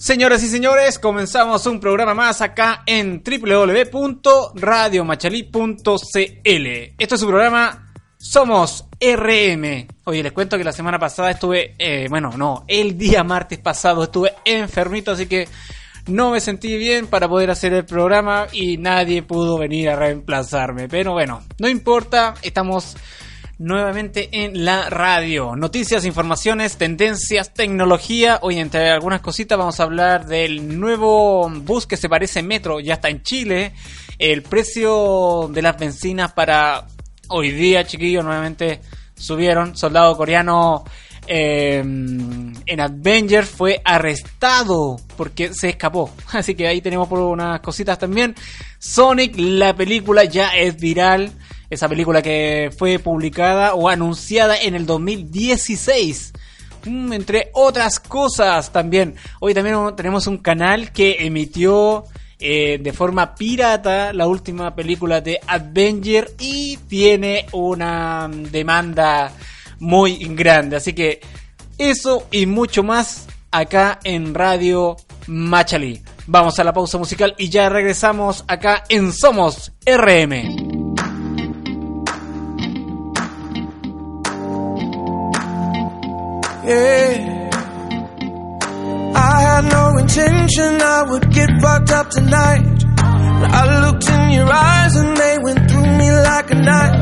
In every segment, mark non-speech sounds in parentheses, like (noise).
Señoras y señores, comenzamos un programa más acá en www.radiomachalí.cl. Esto es su programa Somos RM. Oye, les cuento que la semana pasada estuve, eh, bueno, no, el día martes pasado estuve enfermito, así que no me sentí bien para poder hacer el programa y nadie pudo venir a reemplazarme. Pero bueno, no importa, estamos nuevamente en la radio. Noticias, informaciones, tendencias, tecnología. Hoy entre algunas cositas vamos a hablar del nuevo bus que se parece Metro, ya está en Chile. El precio de las bencinas para hoy día, chiquillos, nuevamente subieron. Soldado coreano eh, en Avengers fue arrestado porque se escapó. (laughs) Así que ahí tenemos por unas cositas también. Sonic, la película ya es viral esa película que fue publicada o anunciada en el 2016. Mm, entre otras cosas también. Hoy también tenemos un canal que emitió eh, de forma pirata la última película de Avenger y tiene una demanda muy grande. Así que eso y mucho más acá en Radio Machalí. Vamos a la pausa musical y ya regresamos acá en Somos RM. Yeah. I had no intention I would get fucked up tonight. I looked in your eyes and they went through me like a knife.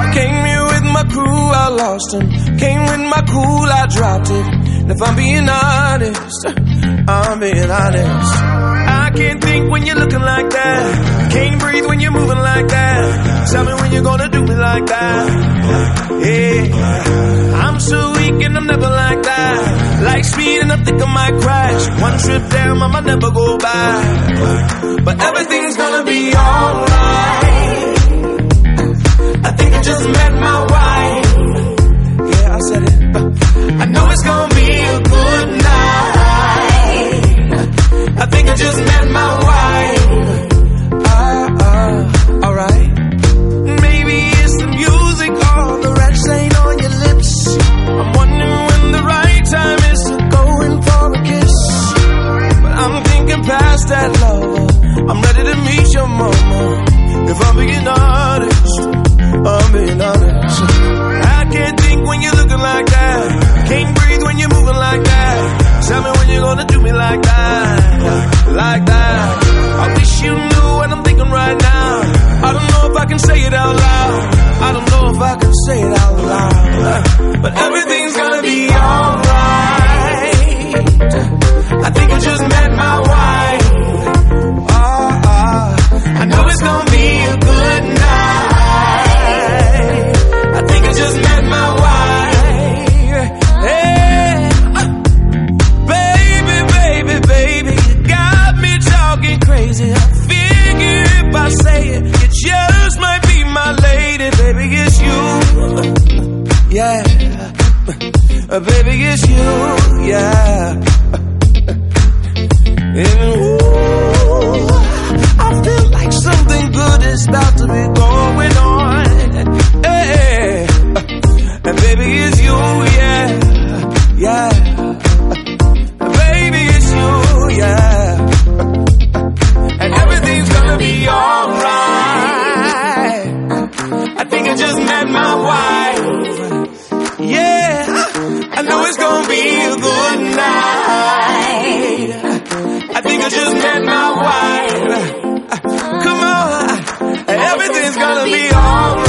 I came here with my crew, I lost them. Came with my cool, I dropped it. And if I'm being honest, I'm being honest. I can't think when you're looking like that. Can't breathe when you're moving like that. Tell me when you're gonna do me like that. Yeah, I'm so weak and I'm speed and I think I might crash. One trip down, I might never go back. But everything's gonna be alright. I think I just met my wife. Yeah, I said it. I just met my wife. Come on, everything's gonna be alright.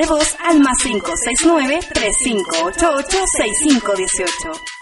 De voz al más 569-3588-6518.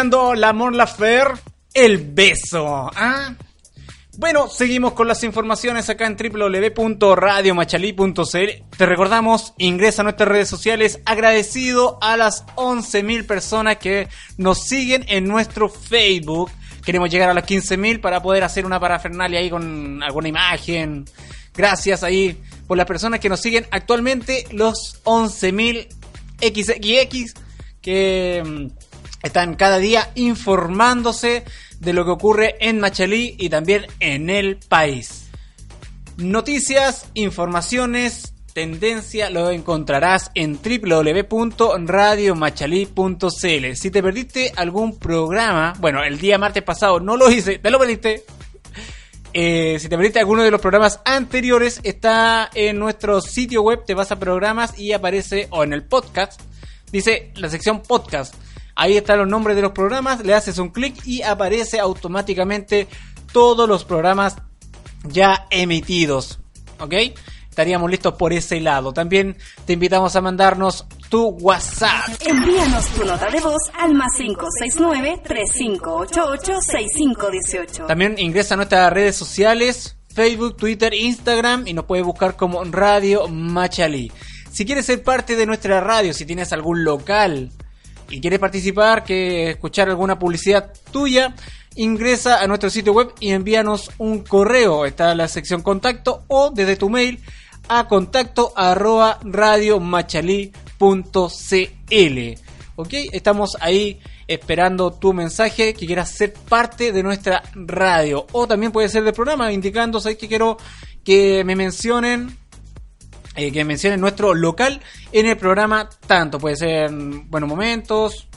Sonando la Mon Laferte, el beso. ¿ah? Bueno, seguimos con las informaciones acá en www.radiomachalí.cl. Te recordamos, ingresa a nuestras redes sociales agradecido a las 11.000 personas que nos siguen en nuestro Facebook. Queremos llegar a las 15.000 para poder hacer una parafernalia ahí con alguna imagen. Gracias ahí por las personas que nos siguen actualmente, los 11.000 XXX que mm, están cada día informándose de lo que ocurre en Machalí y también en el país. Noticias, informaciones, tendencia lo encontrarás en www.radiomachalí.cl. Si te perdiste algún programa, bueno, el día martes pasado no lo hice, te lo perdiste. Eh, si te perdiste alguno de los programas anteriores, está en nuestro sitio web, te vas a programas y aparece, o en el podcast, dice la sección podcast. Ahí están los nombres de los programas, le haces un clic y aparece automáticamente todos los programas ya emitidos. ¿Ok? Estaríamos listos por ese lado. También te invitamos a mandarnos tu WhatsApp. Envíanos tu nota de voz al más 569-3588-6518. También ingresa a nuestras redes sociales, Facebook, Twitter, Instagram y nos puedes buscar como Radio Machalí. Si quieres ser parte de nuestra radio, si tienes algún local y quieres participar, que escuchar alguna publicidad tuya, ingresa a nuestro sitio web y envíanos un correo. Está en la sección contacto o desde tu mail a contacto. ¿Ok? Estamos ahí esperando tu mensaje que quieras ser parte de nuestra radio. O también puede ser del programa, indicando que quiero que me mencionen eh, que mencionen nuestro local en el programa tanto puede ser Buenos Momentos,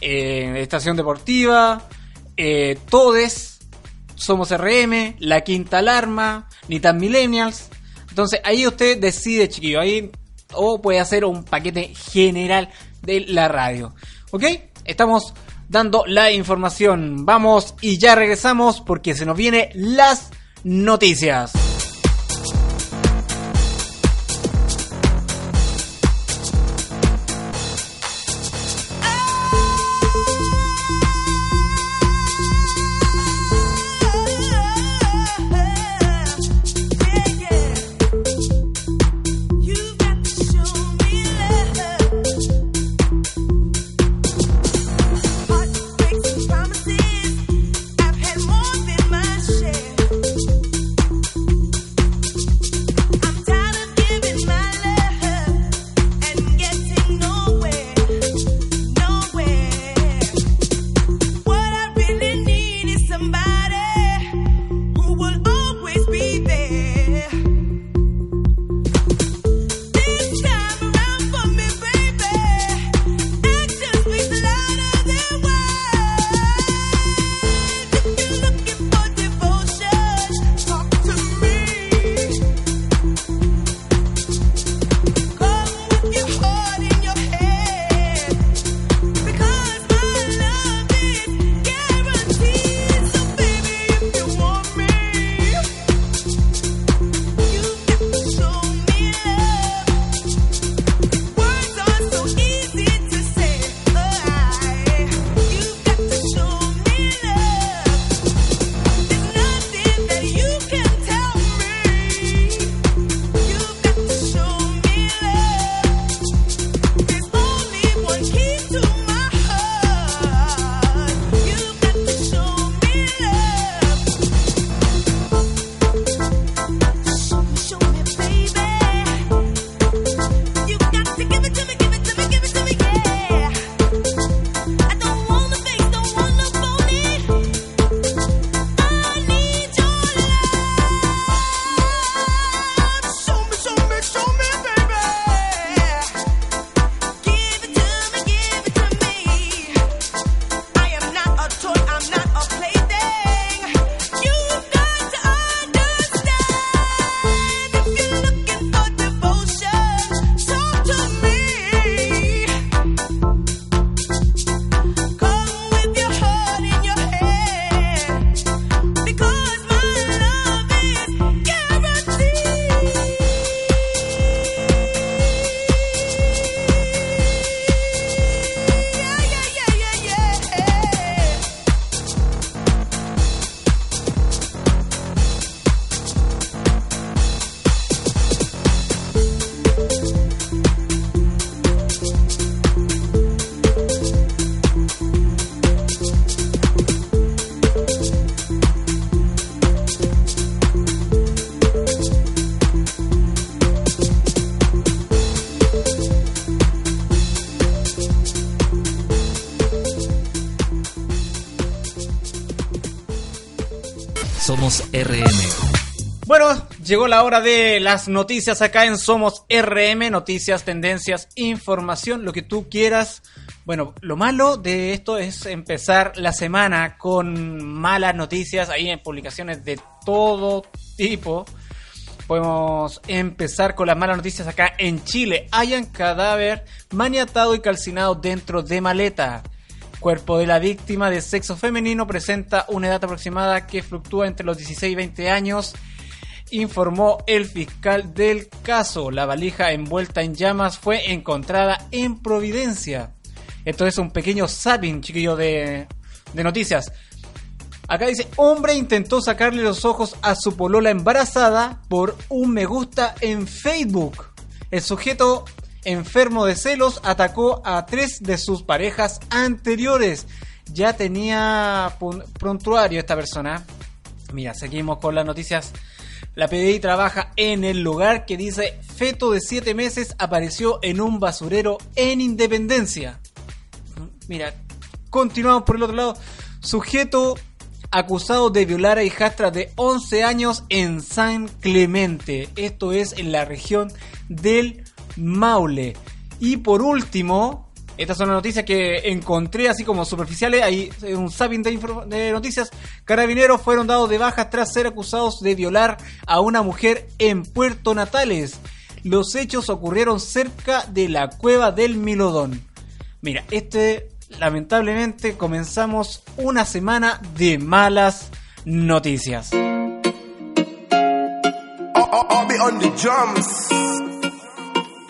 eh, Estación Deportiva, eh, Todes, Somos RM, La Quinta Alarma, Ni tan Millennials. Entonces ahí usted decide, chiquillo, ahí o puede hacer un paquete general de la radio. ¿Ok? Estamos dando la información. Vamos y ya regresamos porque se nos vienen las noticias. Llegó la hora de las noticias acá en Somos RM, noticias, tendencias, información, lo que tú quieras. Bueno, lo malo de esto es empezar la semana con malas noticias, ahí en publicaciones de todo tipo. Podemos empezar con las malas noticias acá en Chile. Hayan cadáver maniatado y calcinado dentro de maleta. Cuerpo de la víctima de sexo femenino presenta una edad aproximada que fluctúa entre los 16 y 20 años, informó el fiscal del caso. La valija envuelta en llamas fue encontrada en Providencia. Esto es un pequeño zapping, chiquillo, de, de noticias. Acá dice, hombre intentó sacarle los ojos a su polola embarazada por un me gusta en Facebook. El sujeto enfermo de celos atacó a tres de sus parejas anteriores. Ya tenía prontuario esta persona. Mira, seguimos con las noticias. La PDI trabaja en el lugar que dice feto de 7 meses apareció en un basurero en Independencia. Mira, continuamos por el otro lado. Sujeto acusado de violar a hijastra de 11 años en San Clemente. Esto es en la región del Maule. Y por último, estas son las noticias que encontré así como superficiales. Hay un zapping de, noticias. Carabineros fueron dados de baja tras ser acusados de violar a una mujer en Puerto Natales. Los hechos ocurrieron cerca de la cueva del Milodón. Mira, este lamentablemente comenzamos una semana de malas noticias. I'll, I'll be on the.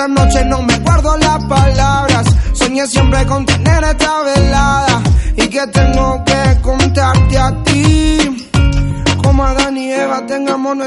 Esta noche no me guardo las palabras. Soñé siempre con tener esta velada y que tengo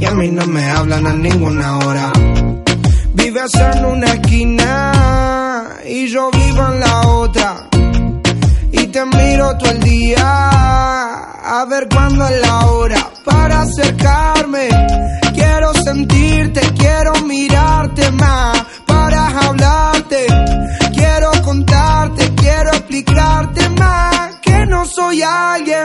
y a mí no me hablan a ninguna hora. Vives en una esquina y yo vivo en la otra. Y te miro todo el día a ver cuándo es la hora para acercarme. Quiero sentirte, quiero mirarte más para hablarte. Quiero contarte, quiero explicarte más que no soy alguien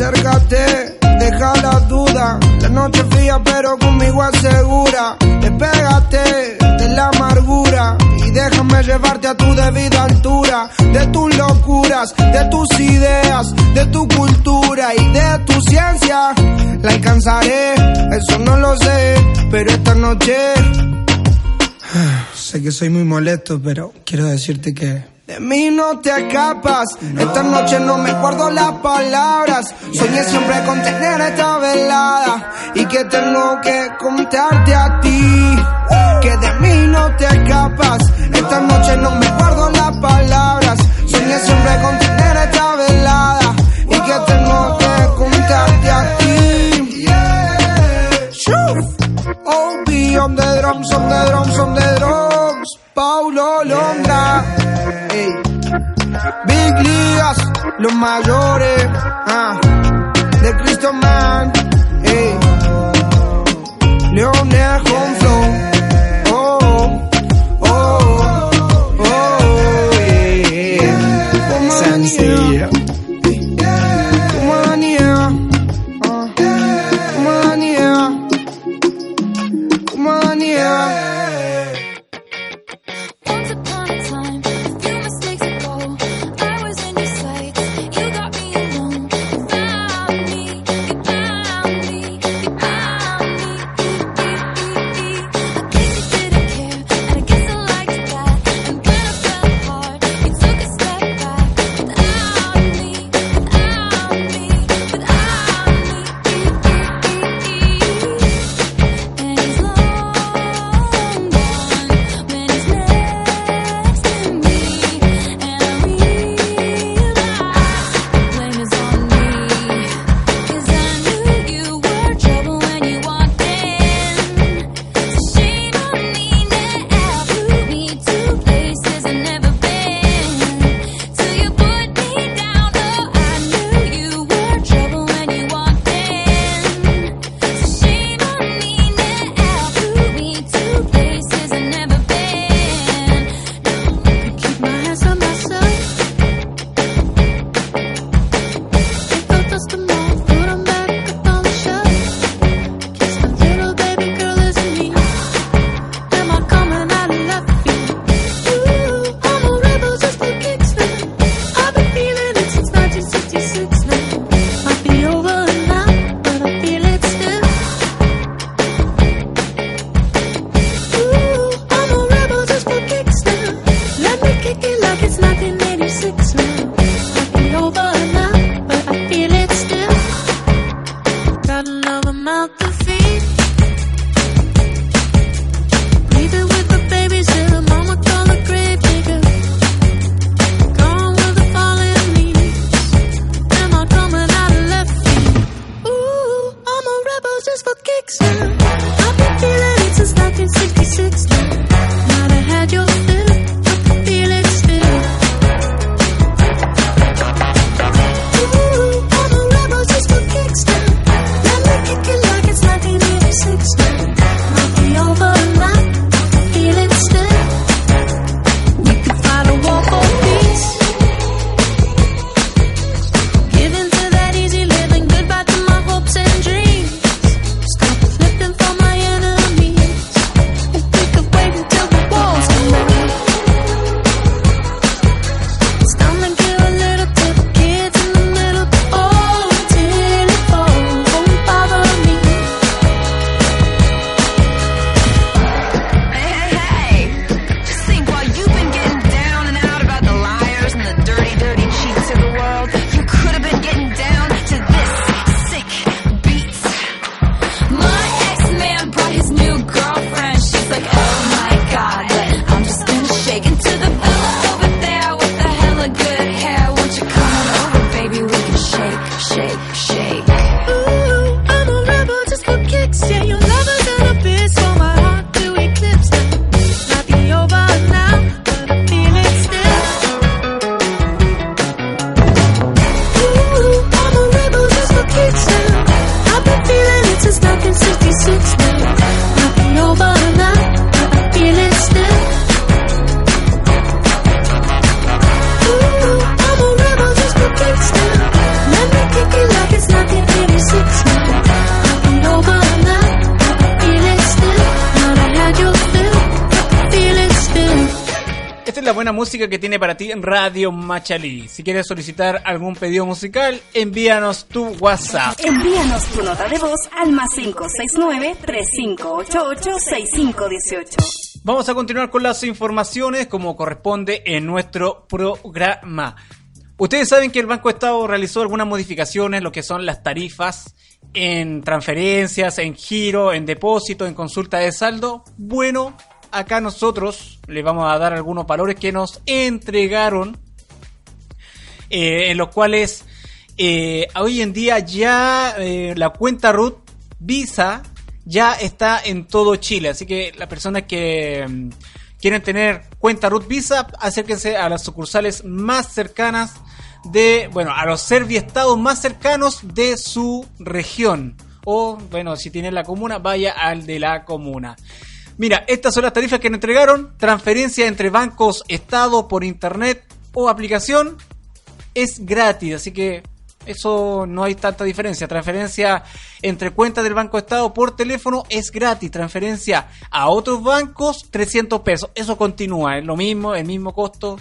acércate, deja la duda. La noche fría, pero conmigo asegura. Despégate de la amargura y déjame llevarte a tu debida altura. De tus locuras, de tus ideas, de tu cultura y de tu ciencia. La alcanzaré, eso no lo sé, pero esta noche. (sighs) Sé que soy muy molesto, pero quiero decirte que. De mí no te escapas, no. esta noche no me guardo las palabras. Yeah. Soñé siempre con tener esta velada y que tengo que contarte a ti. Que de mí no te escapas, esta noche no me guardo las palabras. Soñé siempre con tener esta velada y que tengo que contarte a ti. Yeah. Oh, be on the drums, on the drums, on the drums. Paulo Londra. Big Ligas, los mayores. Ah. De Cristo Man. Ey. Leonel Home que tiene para ti Radio Machalí. Si quieres solicitar algún pedido musical, envíanos tu WhatsApp. Envíanos tu nota de voz al más 569-3588-6518. Vamos a continuar con las informaciones como corresponde en nuestro programa. Ustedes saben que el Banco de Estado realizó algunas modificaciones, lo que son las tarifas en transferencias, en giro, en depósito, en consulta de saldo. Bueno, acá nosotros les vamos a dar algunos valores que nos entregaron, eh, en los cuales eh, hoy en día ya eh, la cuenta RUT Visa ya está en todo Chile. Así que las personas que mm, quieren tener cuenta Root Visa, acérquense a las sucursales más cercanas de, bueno, a los serviestados más cercanos de su región. O, bueno, si tienen la comuna, vaya al de la comuna. Mira, estas son las tarifas que nos entregaron. Transferencia entre bancos, estado, por internet o aplicación. Es gratis, así que eso no hay tanta diferencia. Transferencia entre cuentas del Banco Estado por teléfono es gratis. Transferencia a otros bancos, 300 pesos. Eso continúa, es lo mismo, el mismo costo.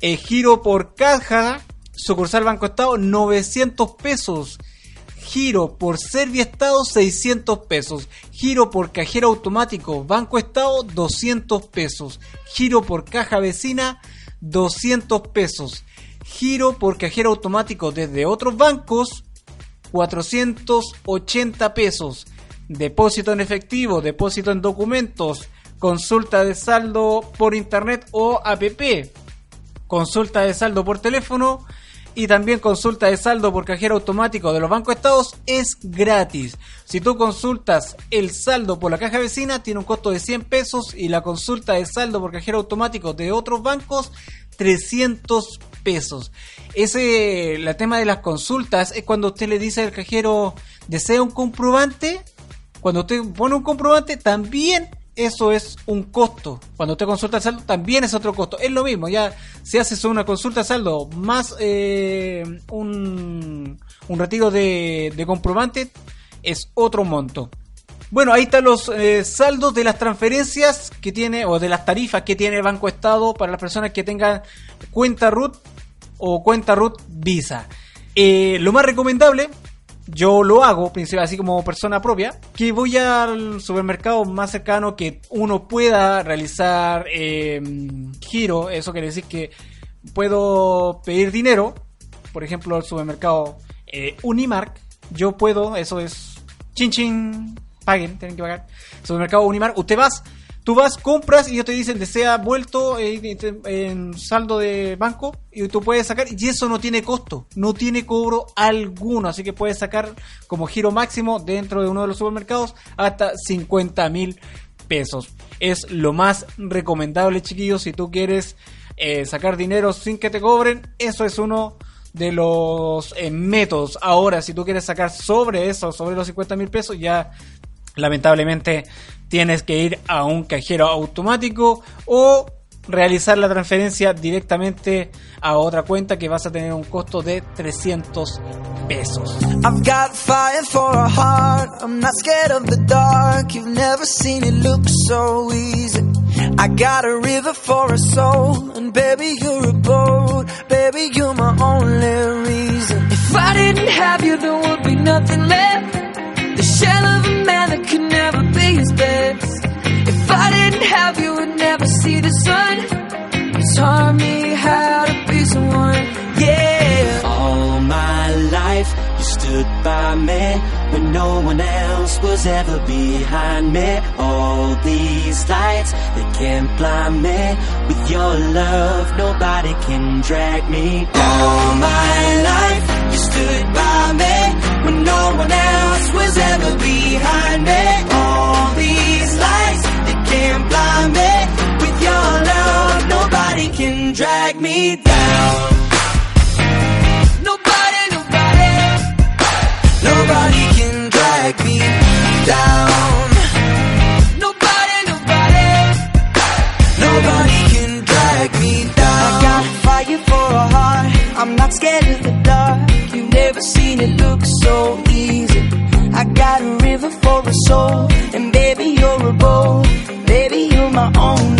El giro por caja, sucursal Banco Estado, 900 pesos. Giro por Servia Estado, 600 pesos. Giro por cajero automático, Banco Estado, 200 pesos. Giro por caja vecina, 200 pesos. Giro por cajero automático desde otros bancos, 480 pesos. Depósito en efectivo, depósito en documentos, consulta de saldo por internet o app, consulta de saldo por teléfono y también consulta de saldo por cajero automático de los bancos estados es gratis. Si tú consultas el saldo por la caja vecina tiene un costo de 100 pesos y la consulta de saldo por cajero automático de otros bancos 300 pesos. Ese, el tema de las consultas es cuando usted le dice al cajero, ¿desea un comprobante? Cuando usted pone un comprobante, también eso es un costo. Cuando usted consulta el saldo, también es otro costo. Es lo mismo, ya si haces una consulta de saldo más eh, un, un retiro de, de comprobante, es otro monto. Bueno, ahí están los eh, saldos de las transferencias que tiene, o de las tarifas que tiene el Banco Estado para las personas que tengan cuenta RUT o cuenta RUT Visa. Eh, lo más recomendable, yo lo hago, así como persona propia, que voy al supermercado más cercano que uno pueda realizar eh, giro, eso quiere decir que puedo pedir dinero, por ejemplo, al supermercado eh, Unimark, yo puedo, eso es chin chin, paguen, tienen que pagar. Supermercado Unimark, usted vas, tú vas, compras y ellos te dicen desea vuelto en saldo de banco y tú puedes sacar y eso no tiene costo, no tiene cobro alguno, así que puedes sacar como giro máximo dentro de uno de los supermercados hasta 50 mil pesos. Es lo más recomendable, chiquillos, si tú quieres eh, sacar dinero sin que te cobren, eso es uno de los eh, métodos. Ahora, si tú quieres sacar sobre eso, sobre los 50 mil pesos, ya lamentablemente tienes que ir a un cajero automático o realizar la transferencia directamente a otra cuenta que vas a tener un costo de 300 pesos. I've got fire for a heart. I'm not scared of the dark. You've never seen it look so easy. I got a river for a soul, and baby, you're a boat. Baby, you're my only reason. If I didn't have you, there would be nothing left. The shell of a man that could never be his best. If I didn't have you, would never see the sun. You taught me how to be someone. Yeah. All my life, you stood by me when no one else was ever behind me. All these lights, they can't blind me. With your love, nobody can drag me. All my life, you stood by me when no one else was ever behind me. All these lights, they can't blind me. With your love, nobody can drag me down. Nobody, nobody, nobody can drag me down. Nobody, nobody, nobody can drag me down. I got fire for a heart. I'm not scared of the dark. Never seen it look so easy. I got a river for a soul, and baby you're a boat. Baby you're my only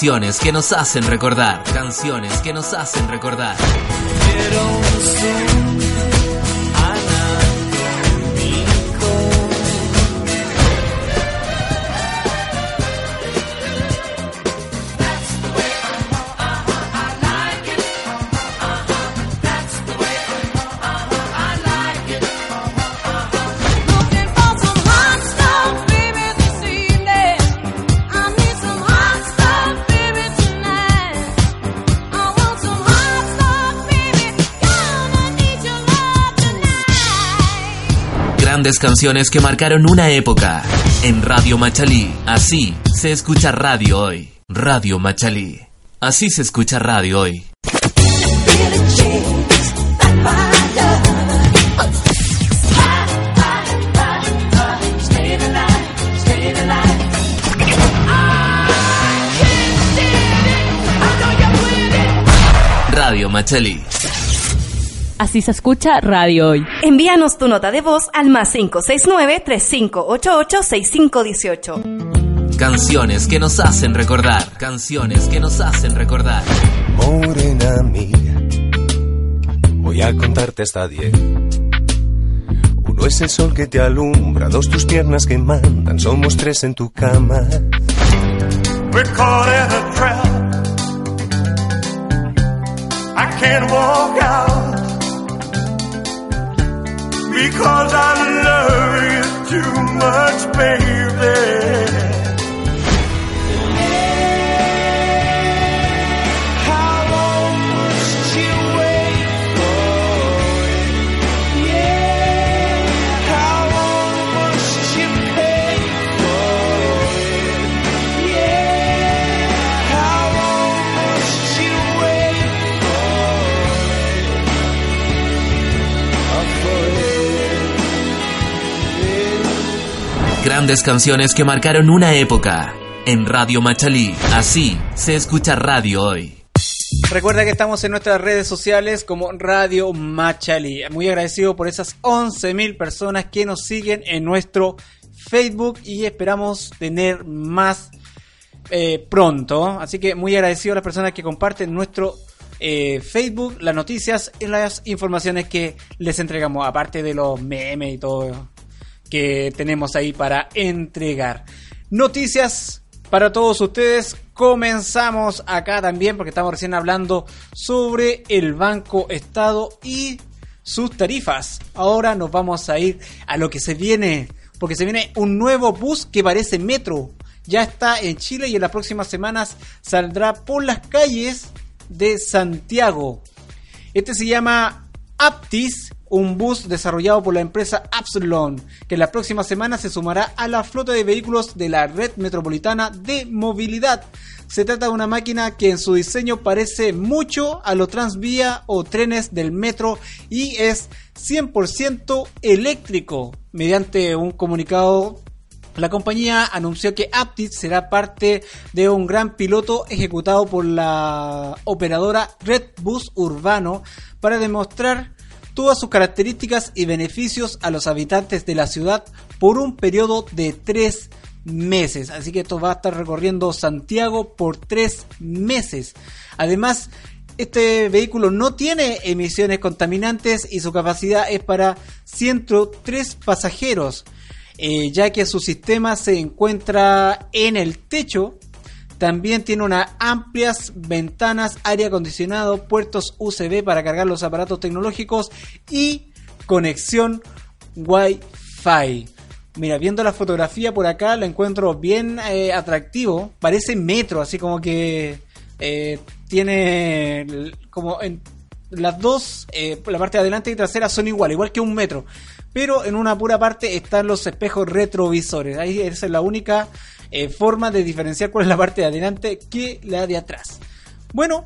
Canciones que nos hacen recordar. Canciones que nos hacen recordar. Grandes canciones que marcaron una época. En Radio Machalí. Así se escucha radio hoy. Radio Machalí. Así se escucha radio hoy. Radio Machalí. Así se escucha radio hoy. Envíanos tu nota de voz al más 569-3588-6518. Canciones que nos hacen recordar. Canciones que nos hacen recordar. Morena mía, voy a contarte hasta diez. Uno es el sol que te alumbra, dos tus piernas que mandan, somos tres en tu cama. We're caught in a trap. I can't walk out because I love you too much, baby. Grandes canciones que marcaron una época. En Radio Machalí. Así se escucha radio hoy. Recuerda que estamos en nuestras redes sociales como Radio Machalí. Muy agradecido por esas 11.000 personas que nos siguen en nuestro Facebook y esperamos tener más eh, pronto. Así que muy agradecido a las personas que comparten nuestro eh, Facebook, las noticias y las informaciones que les entregamos, aparte de los memes y todo que tenemos ahí para entregar. Noticias para todos ustedes. Comenzamos acá también porque estamos recién hablando sobre el Banco Estado y sus tarifas. Ahora nos vamos a ir a lo que se viene, porque se viene un nuevo bus que parece metro. Ya está en Chile y en las próximas semanas saldrá por las calles de Santiago. Este se llama Aptis, un bus desarrollado por la empresa Absalon, que la próxima semana se sumará a la flota de vehículos de la red metropolitana de movilidad. Se trata de una máquina que en su diseño parece mucho a los transvía o trenes del metro y es 100% eléctrico. Mediante un comunicado la compañía anunció que Aptis será parte de un gran piloto ejecutado por la operadora Red Bus Urbano para demostrar todas sus características y beneficios a los habitantes de la ciudad por un periodo de tres meses. Así que esto va a estar recorriendo Santiago por tres meses. Además, Este vehículo no tiene emisiones contaminantes y su capacidad es para 103 pasajeros, eh, ya que su sistema se encuentra en el techo. También tiene unas amplias ventanas, aire acondicionado, puertos USB para cargar los aparatos tecnológicos y conexión Wi-Fi. Mira, viendo la fotografía por acá, lo encuentro bien eh, atractivo. Parece metro, así como que eh, tiene como en las dos, eh, la parte de adelante y trasera son iguales, igual que un metro. Pero en una pura parte están los espejos retrovisores. Ahí esa es la única eh, forma de diferenciar cuál es la parte de adelante que la de atrás. Bueno,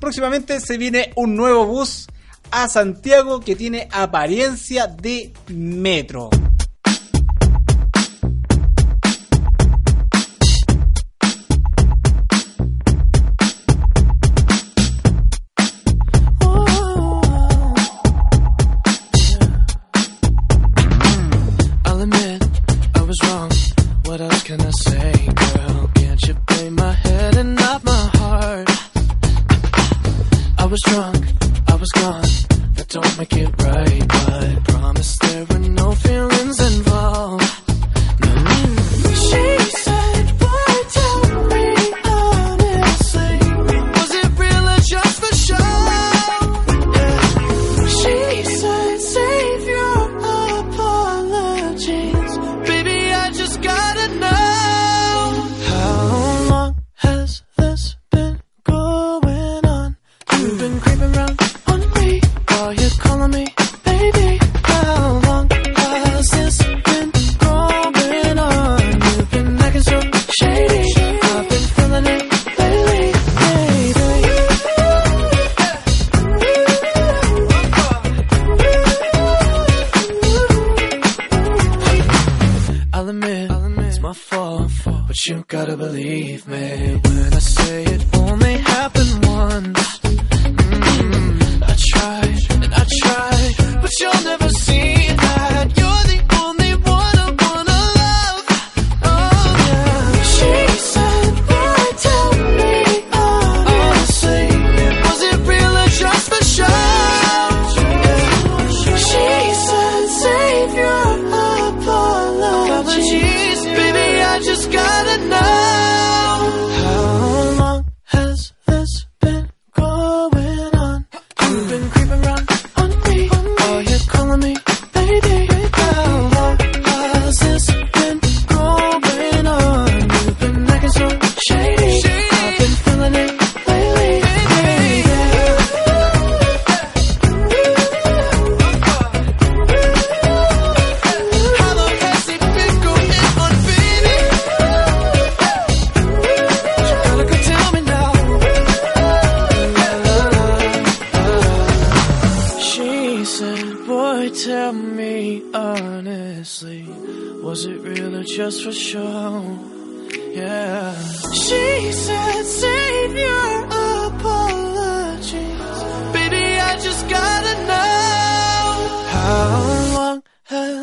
próximamente se viene un nuevo bus a Santiago que tiene apariencia de metro.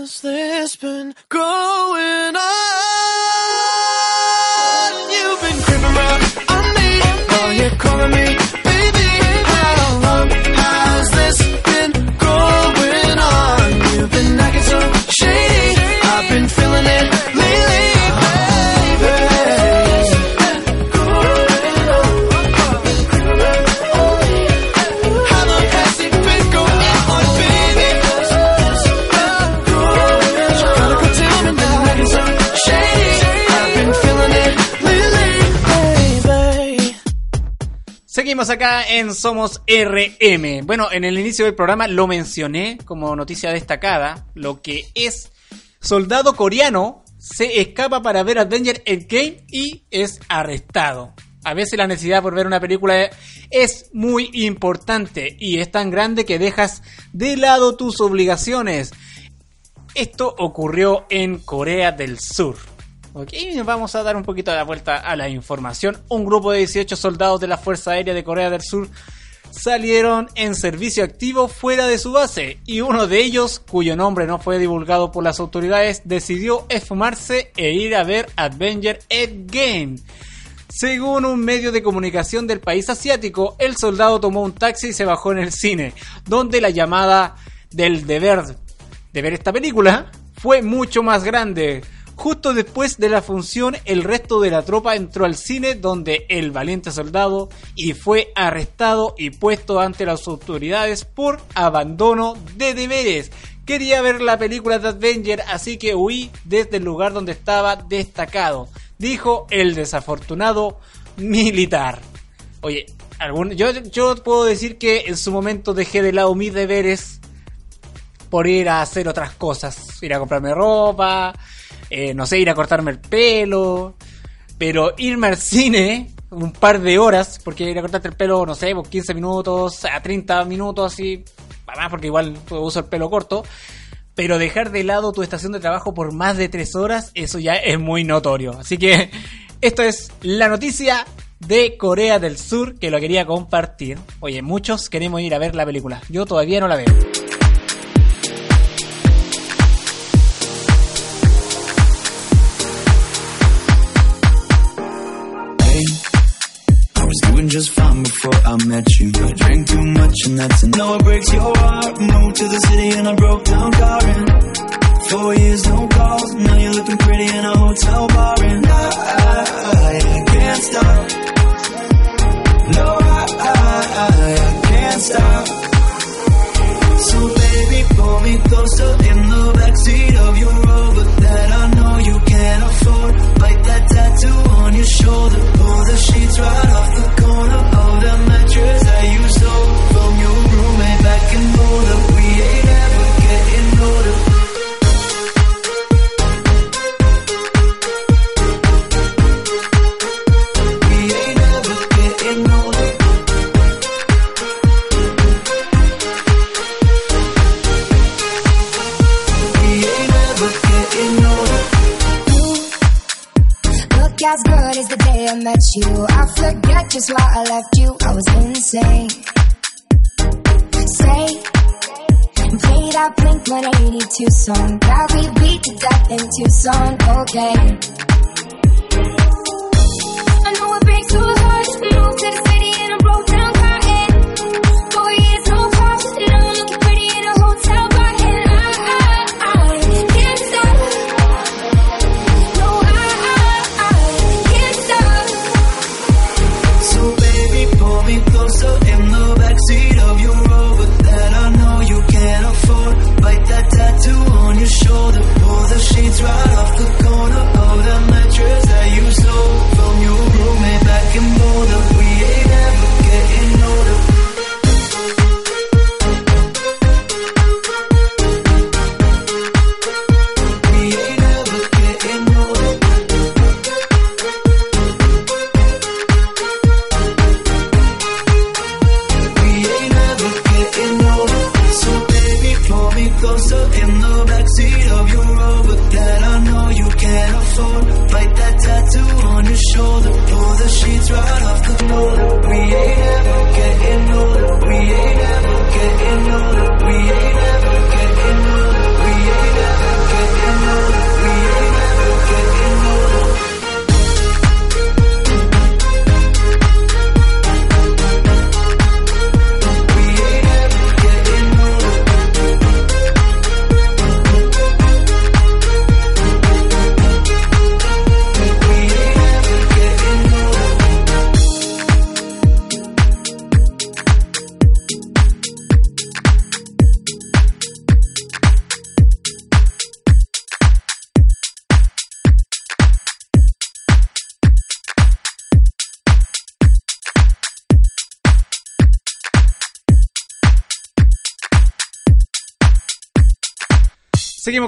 Has this been acá en Somos RM. Bueno, en el inicio del programa lo mencioné como noticia destacada. Lo que es soldado coreano se escapa para ver Avenger Endgame y es arrestado. A veces la necesidad por ver una película es muy importante y es tan grande que dejas de lado tus obligaciones. Esto ocurrió en Corea del Sur. Ok, vamos a dar un poquito de la vuelta a la información. Un grupo de 18 soldados de la Fuerza Aérea de Corea del Sur salieron en servicio activo fuera de su base y uno de ellos, cuyo nombre no fue divulgado por las autoridades, decidió esfumarse e ir a ver Avenger Endgame. Según un medio de comunicación del país asiático, el soldado tomó un taxi y se bajó en el cine, donde la llamada del deber de ver esta película fue mucho más grande. Justo después de la función, el resto de la tropa entró al cine donde el valiente soldado y fue arrestado y puesto ante las autoridades por abandono de deberes. Quería ver la película de Avenger, así que huí desde el lugar donde estaba destacado, dijo el desafortunado militar. Oye, algún, yo, yo puedo decir que en su momento dejé de lado mis deberes por ir a hacer otras cosas, ir a comprarme ropa, eh, no sé, ir a cortarme el pelo, pero irme al cine un par de horas, porque ir a cortarte el pelo, no sé, por 15 minutos, a 30 minutos, así, más porque igual uso el pelo corto, pero dejar de lado tu estación de trabajo por más de 3 horas, eso ya es muy notorio. Así que esto es la noticia de Corea del Sur que lo quería compartir. Oye, muchos queremos ir a ver la película. Yo todavía no la veo. Doing just fine before I met you. I drank too much and that's enough. no, it breaks your heart. Moved to the city in a broke down car and four years no calls. Now you're looking pretty in a hotel bar and I, I, I can't stop. No, I, I, I can't stop. So baby, pull me closer in the backseat of your Rover that I know you can't afford. Bite that tattoo on your shoulder. Pull the sheets right off the corner I met you. I forget just why I left you. I was insane. Say, play that Blink 182 song that we beat to death in Tucson. Okay. I know it breaks your heart. Moved to the city in a broke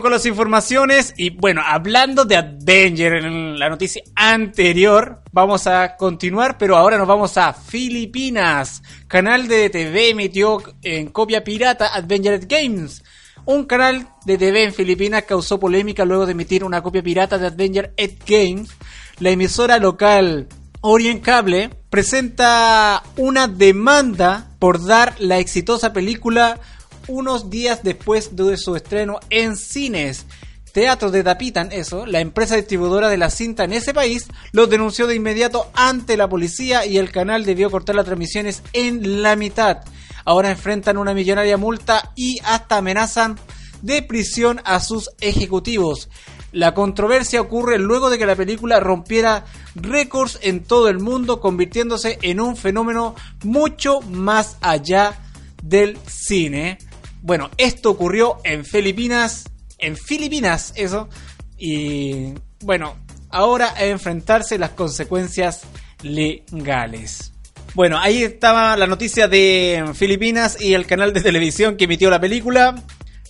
Con las informaciones y bueno, hablando de Avenger en la noticia anterior, vamos a continuar, pero ahora nos vamos a Filipinas. Canal de TV emitió en copia pirata Avenger Games. Un canal de TV en Filipinas causó polémica luego de emitir una copia pirata de Avenger Ed Games. La emisora local Orient Cable presenta una demanda por dar la exitosa película unos días después de su estreno en cines. teatros de Dapitan, eso, la empresa distribuidora de la cinta en ese país, los denunció de inmediato ante la policía y el canal debió cortar las transmisiones en la mitad. Ahora enfrentan una millonaria multa y hasta amenazan de prisión a sus ejecutivos. La controversia ocurre luego de que la película rompiera récords en todo el mundo, convirtiéndose en un fenómeno mucho más allá del cine. Bueno, esto ocurrió en Filipinas, en Filipinas, eso, y bueno, ahora a enfrentarse las consecuencias legales. Bueno, ahí estaba la noticia de Filipinas y el canal de televisión que emitió la película.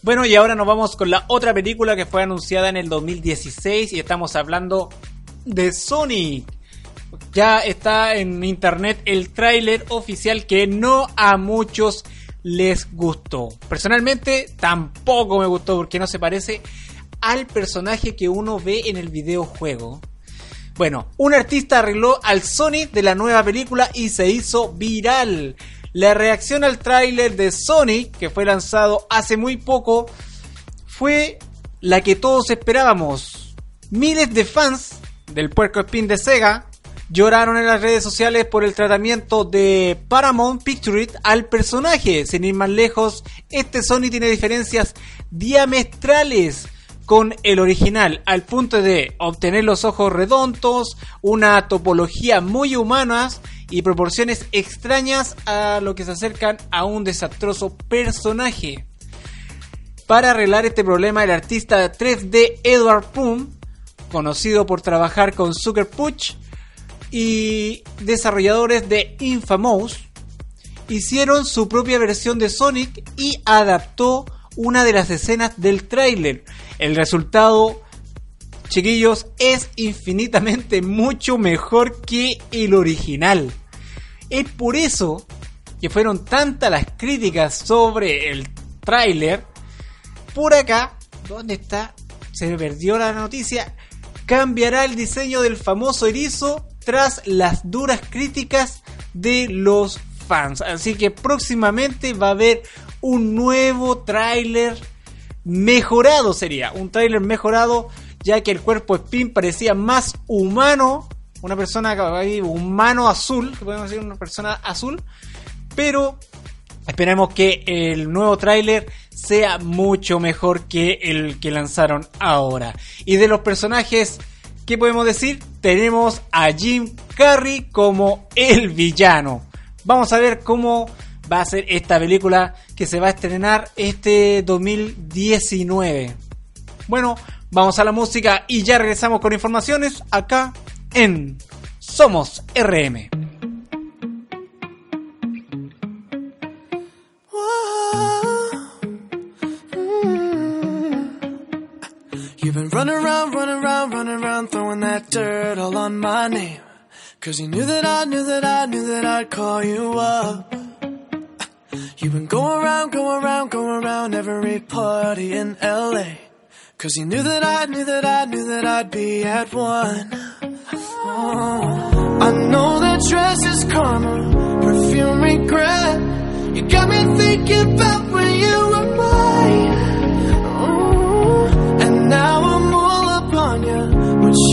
Bueno, y ahora nos vamos con la otra película que fue anunciada en el 2016 y estamos hablando de Sonic. Ya está en internet el tráiler oficial que no a muchos les gustó. Personalmente tampoco me gustó porque no se parece al personaje que uno ve en el videojuego. Bueno, un artista arregló al Sonic de la nueva película y se hizo viral. La reacción al tráiler de Sonic, que fue lanzado hace muy poco, fue la que todos esperábamos. Miles de fans del puerco spin de Sega lloraron en las redes sociales por el tratamiento de Paramount Pictures al personaje. Sin ir más lejos, este Sonic tiene diferencias diametrales con el original, al punto de obtener los ojos redondos, una topología muy humana y proporciones extrañas a lo que se acercan a un desastroso personaje. Para arreglar este problema, el artista 3D Edward Pum, conocido por trabajar con Sucker Punch y desarrolladores de Infamous, hicieron su propia versión de Sonic y adaptó una de las escenas del tráiler. El resultado, chiquillos, es infinitamente mucho mejor que el original. Es por eso que fueron tantas las críticas sobre el tráiler. Por acá, ¿dónde está? Se me perdió la noticia. Cambiará el diseño del famoso erizo tras las duras críticas de los fans. Así que próximamente va a haber un nuevo tráiler mejorado sería, un tráiler mejorado ya que el cuerpo Spin parecía más humano, una persona humano azul, que podemos decir una persona azul, pero esperemos que el nuevo tráiler sea mucho mejor que el que lanzaron ahora. Y de los personajes, ¿qué podemos decir? Tenemos a Jim Carrey como el villano. Vamos a ver cómo va a ser esta película que se va a estrenar este 2019. Bueno, vamos a la música y ya regresamos con informaciones acá en Somos RM. Been running around, running around, running around, throwing that dirt all on my name. Cause you knew that I knew that I knew that I'd call you up. You've been going around, going around, going around every party in LA. Cause you knew that I knew that I knew that I'd be at one. Oh, I know that dress is karma, perfume regret. You got me thinking about when you were mine. Oh, and now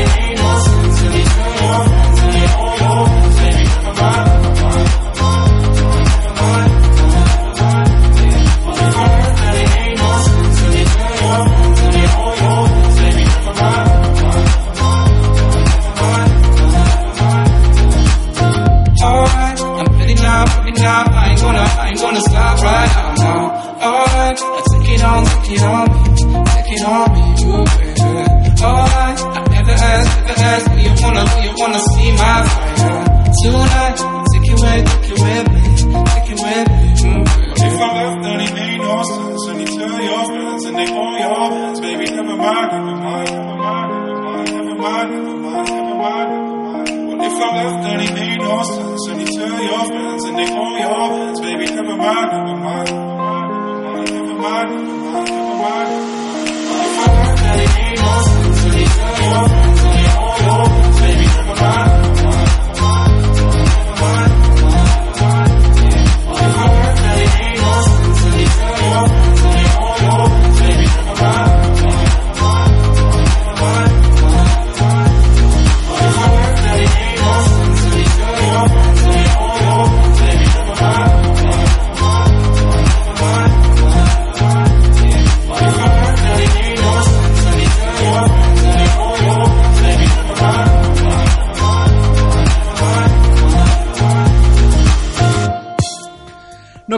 Ain't no sense in me turning off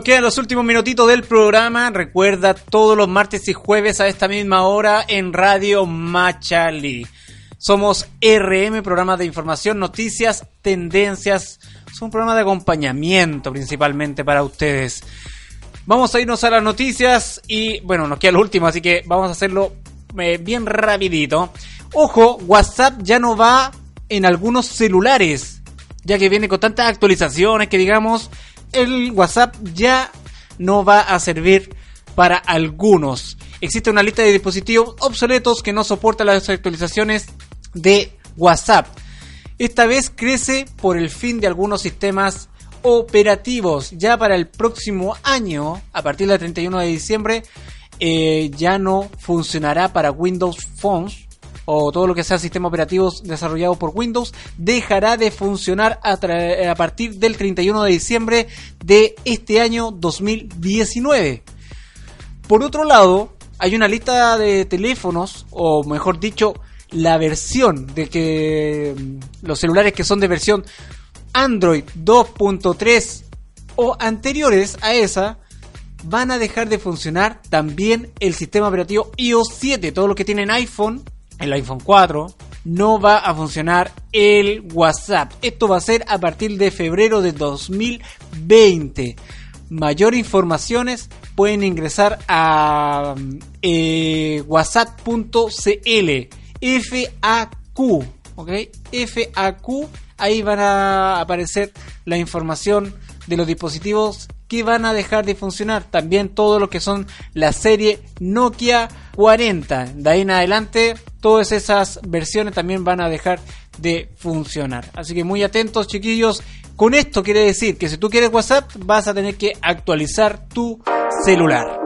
Nos quedan los últimos minutitos del programa. Recuerda todos los martes y jueves a esta misma hora en Radio Machali. Somos RM, programa de información, noticias, tendencias. Es un programa de acompañamiento principalmente para ustedes. Vamos a irnos a las noticias y bueno, nos queda lo último, así que vamos a hacerlo eh, bien rapidito. Ojo, WhatsApp ya no va en algunos celulares, ya que viene con tantas actualizaciones que digamos el WhatsApp ya no va a servir para algunos. Existe una lista de dispositivos obsoletos que no soportan las actualizaciones de WhatsApp. Esta vez crece por el fin de algunos sistemas operativos. Ya para el próximo año, a partir del 31 de diciembre, eh, ya no funcionará para Windows Phones o todo lo que sea sistema operativo desarrollado por Windows dejará de funcionar a, eh, partir del 31 de diciembre de este año 2019. Por otro lado, hay una lista de teléfonos, o mejor dicho, la versión de que mm, los celulares que son de versión Android 2.3 o anteriores a esa van a dejar de funcionar también el sistema operativo iOS 7. Todos los que tienen iPhone el iPhone 4, no va a funcionar el WhatsApp. Esto va a ser a partir de febrero de 2020. Mayor informaciones pueden ingresar a mm, eh, whatsapp.cl FAQ, ¿ok? FAQ, ahí van a aparecer la información de los dispositivos que van a dejar de funcionar. También todo lo que son la serie Nokia 40. De ahí en adelante, todas esas versiones también van a dejar de funcionar. Así que muy atentos, chiquillos. Con esto quiere decir que si tú quieres WhatsApp, vas a tener que actualizar tu celular.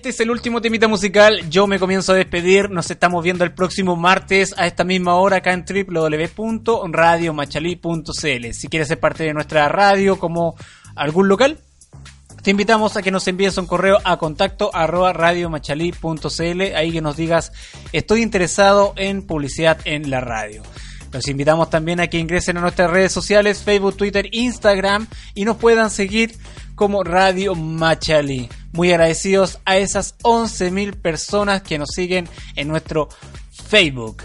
Este es el último temita musical. Yo me comienzo a despedir. Nos estamos viendo el próximo martes a esta misma hora acá en www.radiomachalí.cl. Si quieres ser parte de nuestra radio como algún local, te invitamos a que nos envíes un correo a contacto arroba radiomachalí.cl. Ahí que nos digas, estoy interesado en publicidad en la radio. Los invitamos también a que ingresen a nuestras redes sociales, Facebook, Twitter, Instagram y nos puedan seguir como Radio Machalí. Muy agradecidos a esas 11.000 personas que nos siguen en nuestro Facebook.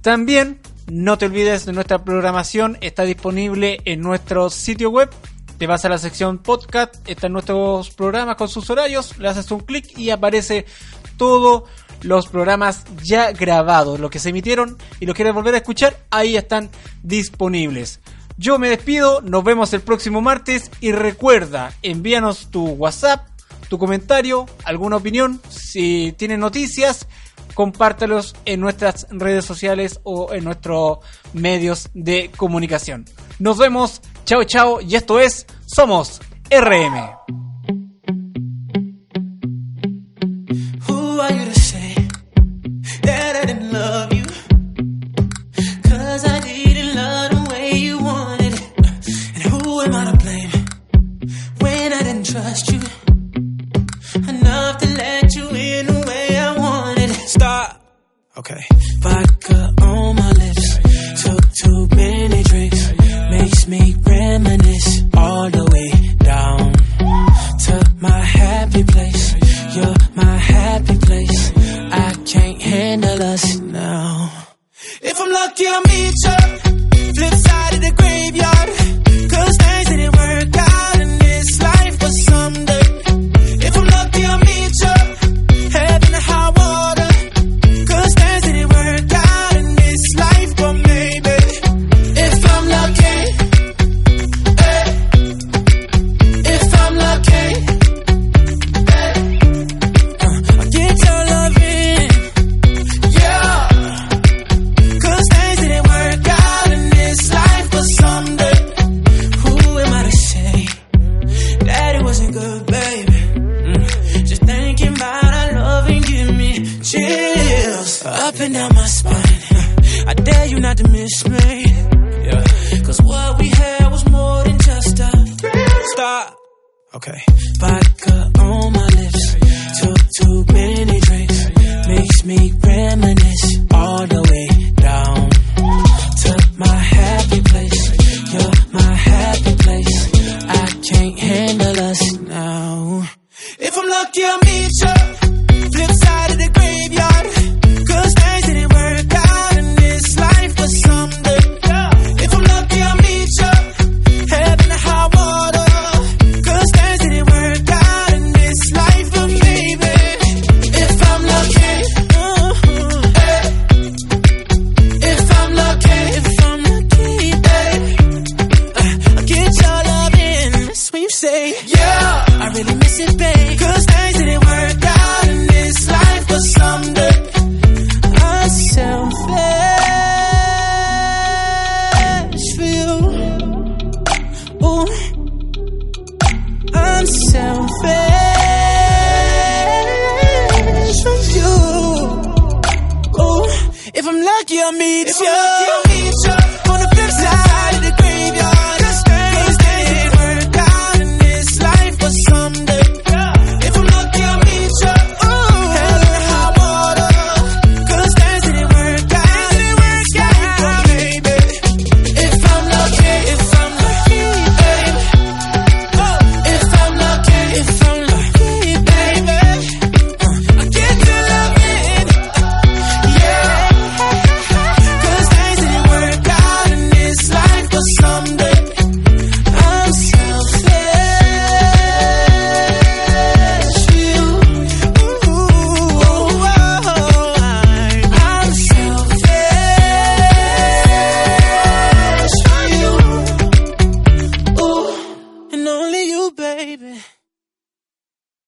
También no te olvides de nuestra programación, está disponible en nuestro sitio web. Te vas a la sección podcast, están nuestros programas con sus horarios, le haces un clic y aparece todos los programas ya grabados, los que se emitieron y los quieres volver a escuchar, ahí están disponibles. Yo me despido, nos vemos el próximo martes y recuerda, envíanos tu WhatsApp, tu comentario, alguna opinión, si tienen noticias, compártelos en nuestras redes sociales o en nuestros medios de comunicación. Nos vemos, chao chao y esto es Somos RM. Okay.